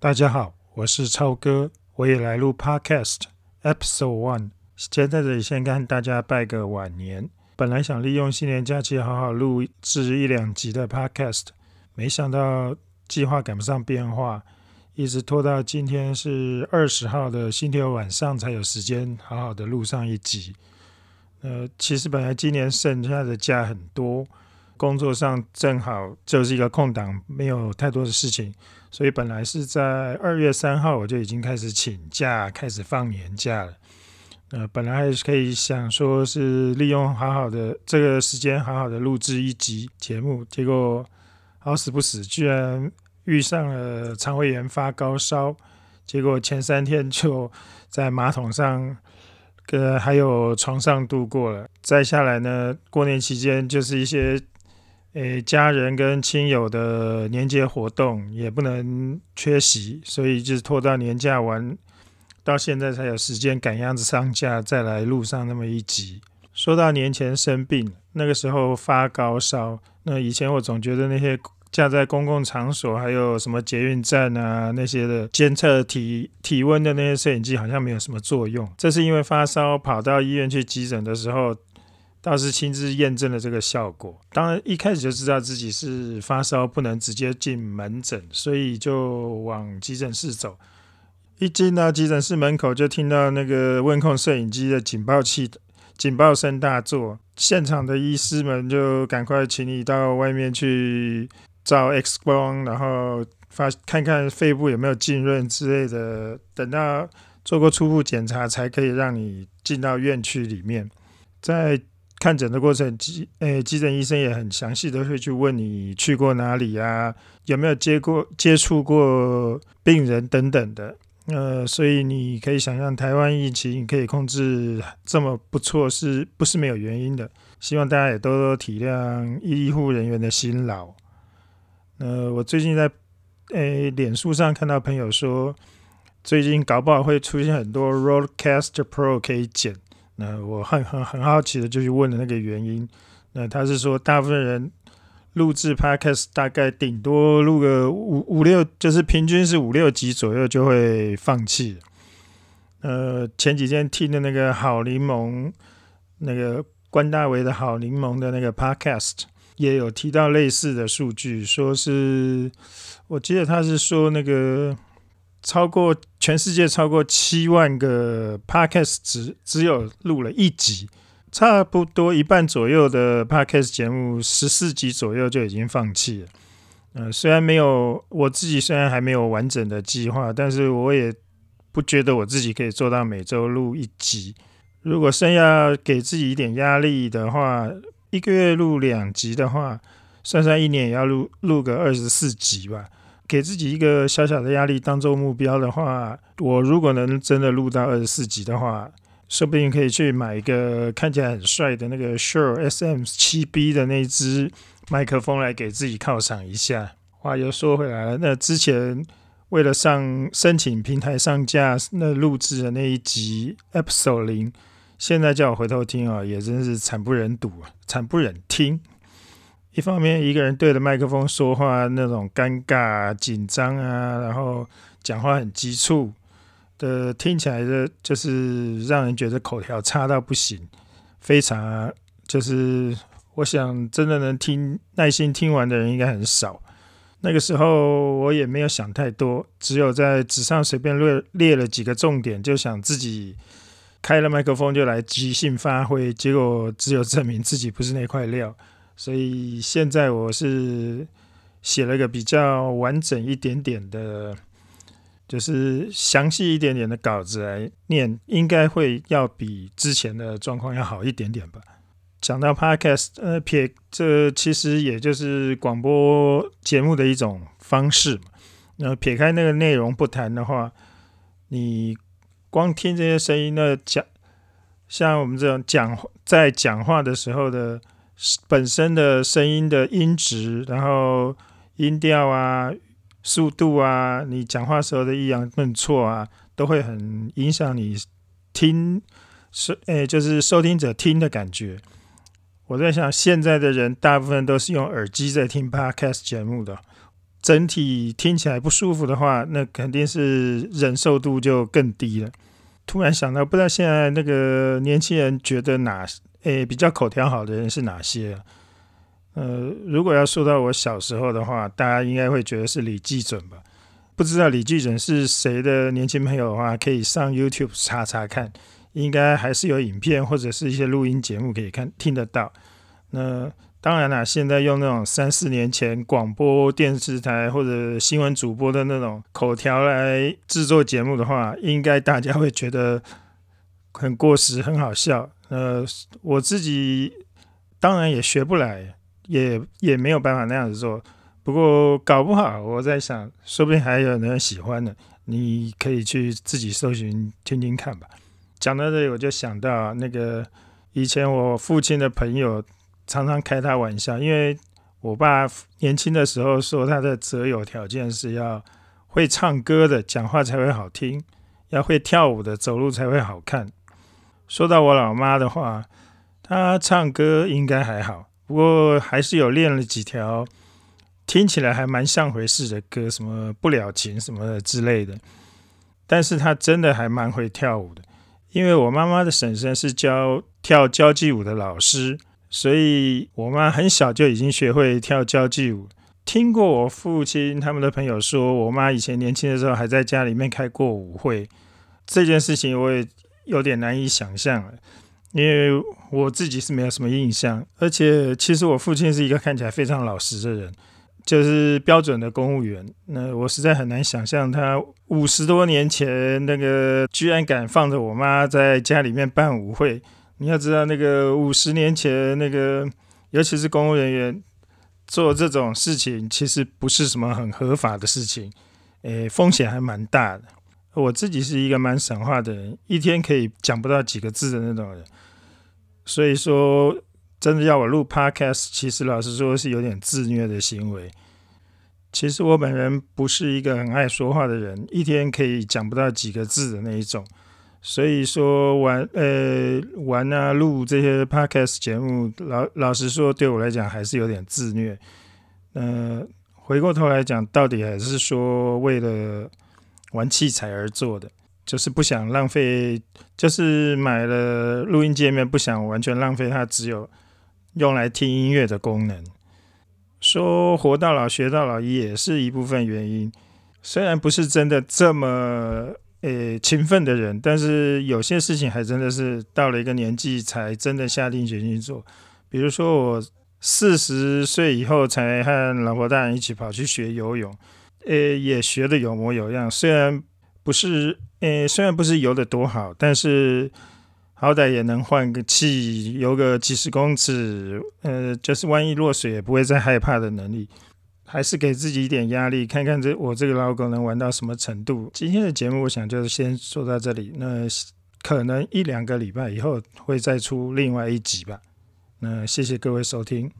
大家好，我是超哥，我也来录 Podcast Episode One。先在这里先跟大家拜个晚年。本来想利用新年假期好好录制一两集的 Podcast，没想到计划赶不上变化，一直拖到今天是二十号的星期六晚上才有时间好好的录上一集。呃，其实本来今年剩下的假很多，工作上正好就是一个空档，没有太多的事情。所以本来是在二月三号我就已经开始请假，开始放年假了。呃，本来还是可以想说是利用好好的这个时间，好好的录制一集节目，结果好死不死，居然遇上了肠胃炎发高烧，结果前三天就在马桶上，呃，还有床上度过了。再下来呢，过年期间就是一些。诶，家人跟亲友的年节活动也不能缺席，所以就是拖到年假完，到现在才有时间赶样子上架，再来录上那么一集。说到年前生病，那个时候发高烧，那以前我总觉得那些架在公共场所，还有什么捷运站啊那些的监测体体温的那些摄影机，好像没有什么作用。这是因为发烧跑到医院去急诊的时候。倒是亲自验证了这个效果。当然一开始就知道自己是发烧，不能直接进门诊，所以就往急诊室走。一进到急诊室门口，就听到那个温控摄影机的警报器警报声大作。现场的医师们就赶快请你到外面去照 X 光，然后发看看肺部有没有浸润之类的。等到做过初步检查，才可以让你进到院区里面，在。看诊的过程，急诶，急诊医生也很详细的会去问你去过哪里呀，有没有接过接触过病人等等的，呃，所以你可以想象台湾疫情可以控制这么不错，是不是没有原因的？希望大家也多多体谅医护人员的辛劳。呃，我最近在诶脸书上看到朋友说，最近搞不好会出现很多 Roadcaster Pro 可以剪。那我很很很好奇的就去问了那个原因。那他是说，大部分人录制 podcast 大概顶多录个五五六，就是平均是五六集左右就会放弃。呃，前几天听的那个好柠檬，那个关大为的好柠檬的那个 podcast 也有提到类似的数据，说是我记得他是说那个。超过全世界超过七万个 podcast 只只有录了一集，差不多一半左右的 podcast 节目十四集左右就已经放弃了。嗯，虽然没有我自己虽然还没有完整的计划，但是我也不觉得我自己可以做到每周录一集。如果剩要给自己一点压力的话，一个月录两集的话，算算一年也要录录个二十四集吧。给自己一个小小的压力当做目标的话，我如果能真的录到二十四集的话，说不定可以去买一个看起来很帅的那个 Shure SM 七 B 的那支麦克风来给自己犒赏一下。话又说回来了，那之前为了上申请平台上架，那录制的那一集 Episode 零，现在叫我回头听啊，也真是惨不忍睹啊，惨不忍听。一方面，一个人对着麦克风说话那种尴尬、紧张啊，然后讲话很急促的，听起来的就是让人觉得口条差到不行，非常就是我想真的能听耐心听完的人应该很少。那个时候我也没有想太多，只有在纸上随便列列了几个重点，就想自己开了麦克风就来即兴发挥，结果只有证明自己不是那块料。所以现在我是写了个比较完整一点点的，就是详细一点点的稿子来念，应该会要比之前的状况要好一点点吧。讲到 podcast，呃，撇这其实也就是广播节目的一种方式嘛。那撇开那个内容不谈的话，你光听这些声音，那讲像我们这种讲在讲话的时候的。本身的声音的音质，然后音调啊、速度啊，你讲话时候的抑扬顿挫啊，都会很影响你听收诶，就是收听者听的感觉。我在想，现在的人大部分都是用耳机在听 podcast 节目的，整体听起来不舒服的话，那肯定是忍受度就更低了。突然想到，不知道现在那个年轻人觉得哪诶比较口条好的人是哪些？呃，如果要说到我小时候的话，大家应该会觉得是李济准吧？不知道李济准是谁的年轻朋友的话，可以上 YouTube 查查看，应该还是有影片或者是一些录音节目可以看听得到。那当然啦，现在用那种三四年前广播电视台或者新闻主播的那种口条来制作节目的话，应该大家会觉得很过时、很好笑。呃，我自己当然也学不来，也也没有办法那样子做。不过搞不好，我在想，说不定还有人喜欢呢。你可以去自己搜寻听听看吧。讲到这里，我就想到那个以前我父亲的朋友。常常开他玩笑，因为我爸年轻的时候说他的择友条件是要会唱歌的，讲话才会好听；要会跳舞的，走路才会好看。说到我老妈的话，她唱歌应该还好，不过还是有练了几条听起来还蛮像回事的歌，什么不了情什么的之类的。但是她真的还蛮会跳舞的，因为我妈妈的婶婶是教跳交际舞的老师。所以，我妈很小就已经学会跳交际舞。听过我父亲他们的朋友说，我妈以前年轻的时候还在家里面开过舞会。这件事情我也有点难以想象了，因为我自己是没有什么印象。而且，其实我父亲是一个看起来非常老实的人，就是标准的公务员。那我实在很难想象他五十多年前那个居然敢放着我妈在家里面办舞会。你要知道，那个五十年前，那个尤其是公务人员做这种事情，其实不是什么很合法的事情，诶，风险还蛮大的。我自己是一个蛮神话的人，一天可以讲不到几个字的那种人，所以说，真的要我录 podcast，其实老实说是有点自虐的行为。其实我本人不是一个很爱说话的人，一天可以讲不到几个字的那一种。所以说玩呃玩啊录这些 podcast 节目，老老实说对我来讲还是有点自虐。呃，回过头来讲，到底还是说为了玩器材而做的，就是不想浪费，就是买了录音界面，不想完全浪费它，只有用来听音乐的功能。说活到老学到老也是一部分原因，虽然不是真的这么。诶，勤奋的人，但是有些事情还真的是到了一个年纪才真的下定决心做。比如说，我四十岁以后才和老婆大人一起跑去学游泳，诶，也学的有模有样。虽然不是，诶，虽然不是游的多好，但是好歹也能换个气，游个几十公尺，呃，就是万一落水也不会再害怕的能力。还是给自己一点压力，看看这我这个老狗能玩到什么程度。今天的节目，我想就是先说到这里。那可能一两个礼拜以后会再出另外一集吧。那谢谢各位收听。